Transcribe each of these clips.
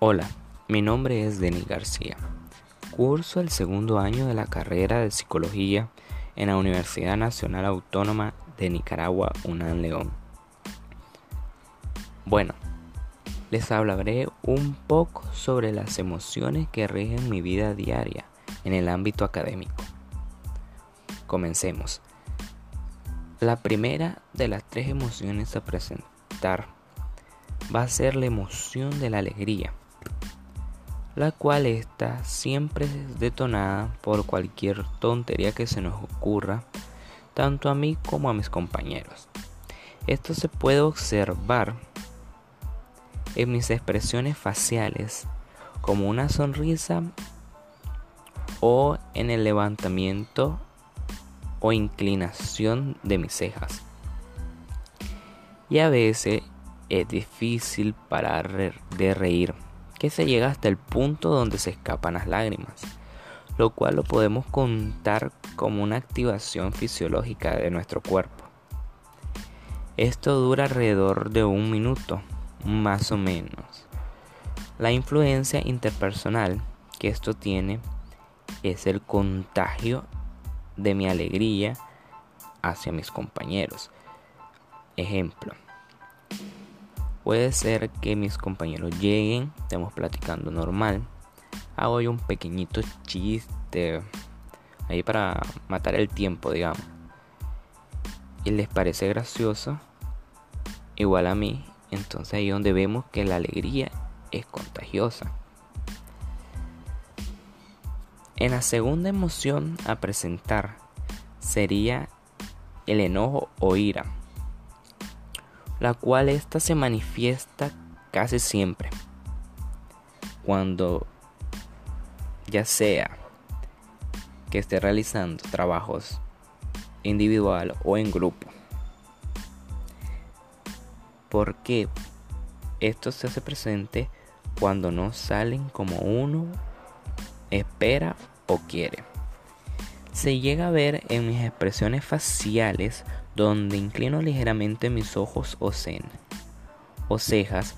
Hola, mi nombre es Denis García. Curso el segundo año de la carrera de Psicología en la Universidad Nacional Autónoma de Nicaragua, UNAM León. Bueno, les hablaré un poco sobre las emociones que rigen mi vida diaria en el ámbito académico. Comencemos. La primera de las tres emociones a presentar va a ser la emoción de la alegría la cual está siempre detonada por cualquier tontería que se nos ocurra, tanto a mí como a mis compañeros. Esto se puede observar en mis expresiones faciales, como una sonrisa o en el levantamiento o inclinación de mis cejas. Y a veces es difícil parar de reír que se llega hasta el punto donde se escapan las lágrimas, lo cual lo podemos contar como una activación fisiológica de nuestro cuerpo. Esto dura alrededor de un minuto, más o menos. La influencia interpersonal que esto tiene es el contagio de mi alegría hacia mis compañeros. Ejemplo, Puede ser que mis compañeros lleguen, estemos platicando normal. Hago un pequeñito chiste ahí para matar el tiempo, digamos. Y les parece gracioso, igual a mí. Entonces ahí es donde vemos que la alegría es contagiosa. En la segunda emoción a presentar sería el enojo o ira la cual ésta se manifiesta casi siempre cuando ya sea que esté realizando trabajos individual o en grupo. Porque esto se hace presente cuando no salen como uno espera o quiere. Se llega a ver en mis expresiones faciales donde inclino ligeramente mis ojos o, cejas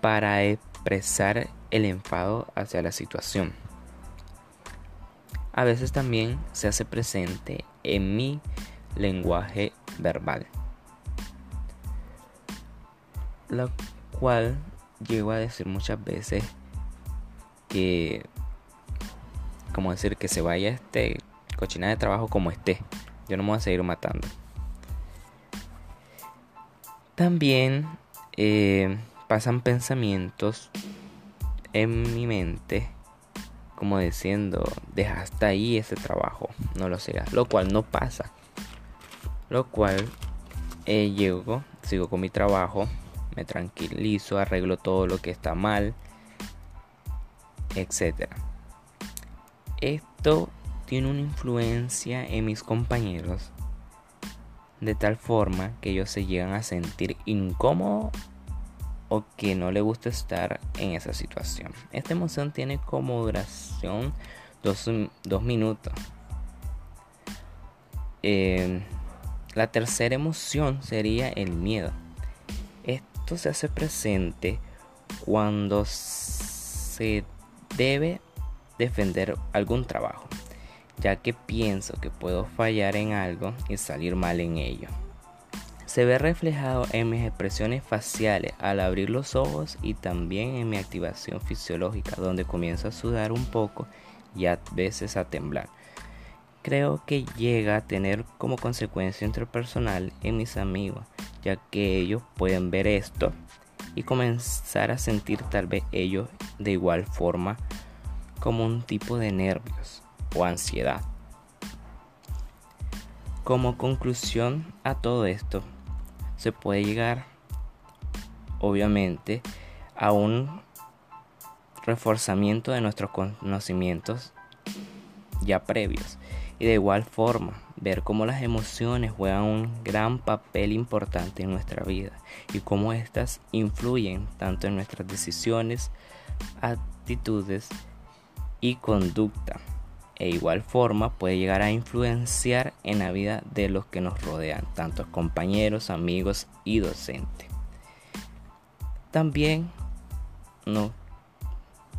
para expresar el enfado hacia la situación. A veces también se hace presente en mi lenguaje verbal, lo cual llego a decir muchas veces que, como decir, que se vaya este cochina de trabajo como esté. Yo no me voy a seguir matando. También eh, pasan pensamientos en mi mente como diciendo, deja hasta ahí ese trabajo, no lo sigas, lo cual no pasa. Lo cual eh, llego, sigo con mi trabajo, me tranquilizo, arreglo todo lo que está mal, etc. Esto tiene una influencia en mis compañeros de tal forma que ellos se llegan a sentir incómodos o que no le gusta estar en esa situación. Esta emoción tiene como duración dos, minutos. Eh, la tercera emoción sería el miedo. Esto se hace presente cuando se debe defender algún trabajo ya que pienso que puedo fallar en algo y salir mal en ello. Se ve reflejado en mis expresiones faciales al abrir los ojos y también en mi activación fisiológica donde comienzo a sudar un poco y a veces a temblar. Creo que llega a tener como consecuencia interpersonal en mis amigos, ya que ellos pueden ver esto y comenzar a sentir tal vez ellos de igual forma como un tipo de nervios o ansiedad. Como conclusión a todo esto, se puede llegar, obviamente, a un reforzamiento de nuestros conocimientos ya previos y de igual forma ver cómo las emociones juegan un gran papel importante en nuestra vida y cómo éstas influyen tanto en nuestras decisiones, actitudes y conducta e igual forma puede llegar a influenciar en la vida de los que nos rodean, tanto compañeros, amigos y docentes. También no,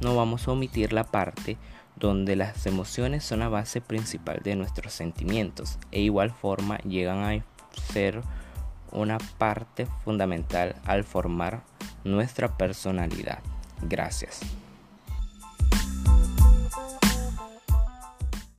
no vamos a omitir la parte donde las emociones son la base principal de nuestros sentimientos e igual forma llegan a ser una parte fundamental al formar nuestra personalidad. Gracias.